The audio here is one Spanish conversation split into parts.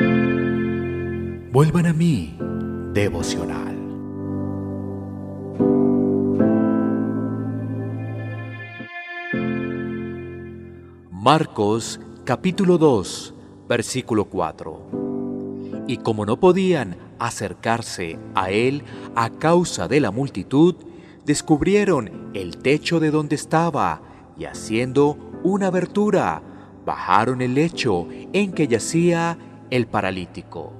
Vuelvan a mí, devocional. Marcos capítulo 2, versículo 4. Y como no podían acercarse a él a causa de la multitud, descubrieron el techo de donde estaba y haciendo una abertura, bajaron el lecho en que yacía el paralítico.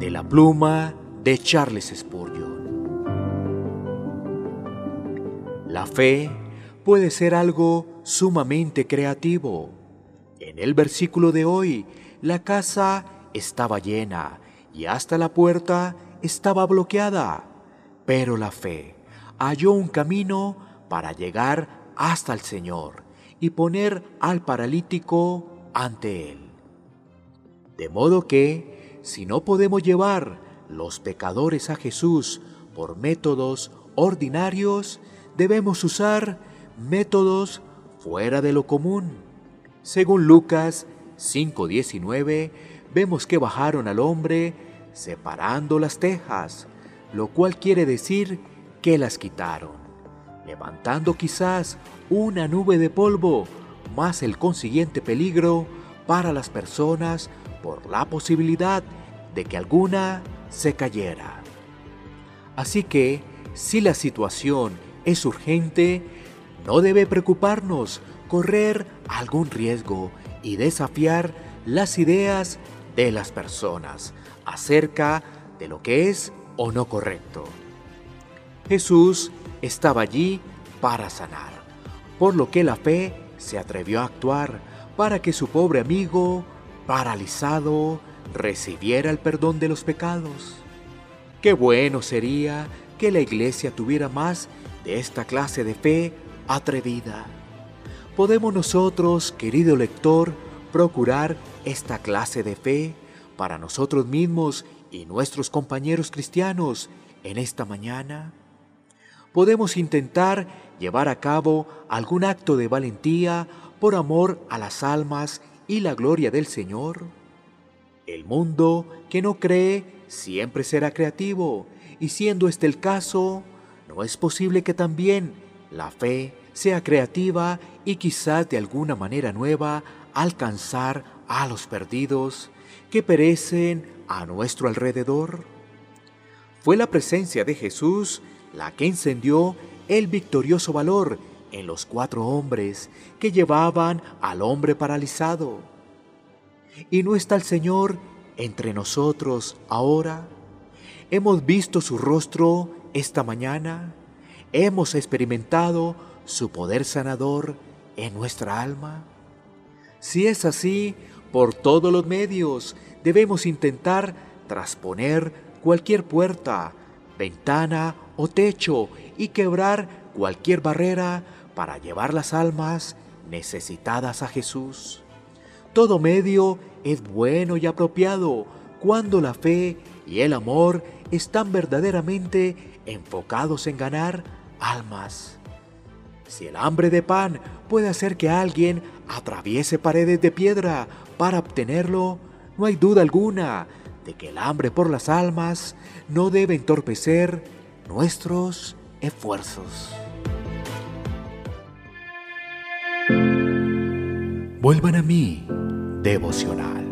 De la pluma de Charles Spurgeon. La fe puede ser algo sumamente creativo. En el versículo de hoy, la casa estaba llena y hasta la puerta estaba bloqueada, pero la fe halló un camino para llegar hasta el Señor y poner al paralítico ante Él. De modo que, si no podemos llevar los pecadores a Jesús por métodos ordinarios, debemos usar métodos fuera de lo común. Según Lucas 5:19, vemos que bajaron al hombre separando las tejas, lo cual quiere decir que las quitaron, levantando quizás una nube de polvo, más el consiguiente peligro para las personas por la posibilidad de que alguna se cayera. Así que, si la situación es urgente, no debe preocuparnos correr algún riesgo y desafiar las ideas de las personas acerca de lo que es o no correcto. Jesús estaba allí para sanar, por lo que la fe se atrevió a actuar para que su pobre amigo, paralizado, recibiera el perdón de los pecados. Qué bueno sería que la iglesia tuviera más de esta clase de fe atrevida. ¿Podemos nosotros, querido lector, procurar esta clase de fe para nosotros mismos y nuestros compañeros cristianos en esta mañana? ¿Podemos intentar llevar a cabo algún acto de valentía por amor a las almas y la gloria del Señor? El mundo que no cree siempre será creativo y siendo este el caso, ¿no es posible que también la fe sea creativa y quizás de alguna manera nueva alcanzar a los perdidos que perecen a nuestro alrededor? Fue la presencia de Jesús la que encendió el victorioso valor en los cuatro hombres que llevaban al hombre paralizado. ¿Y no está el Señor entre nosotros ahora? ¿Hemos visto su rostro esta mañana? ¿Hemos experimentado su poder sanador en nuestra alma? Si es así, por todos los medios debemos intentar trasponer cualquier puerta, ventana o techo y quebrar cualquier barrera para llevar las almas necesitadas a Jesús. Todo medio es bueno y apropiado cuando la fe y el amor están verdaderamente enfocados en ganar almas. Si el hambre de pan puede hacer que alguien atraviese paredes de piedra para obtenerlo, no hay duda alguna de que el hambre por las almas no debe entorpecer nuestros esfuerzos. Vuelvan a mí, devocional.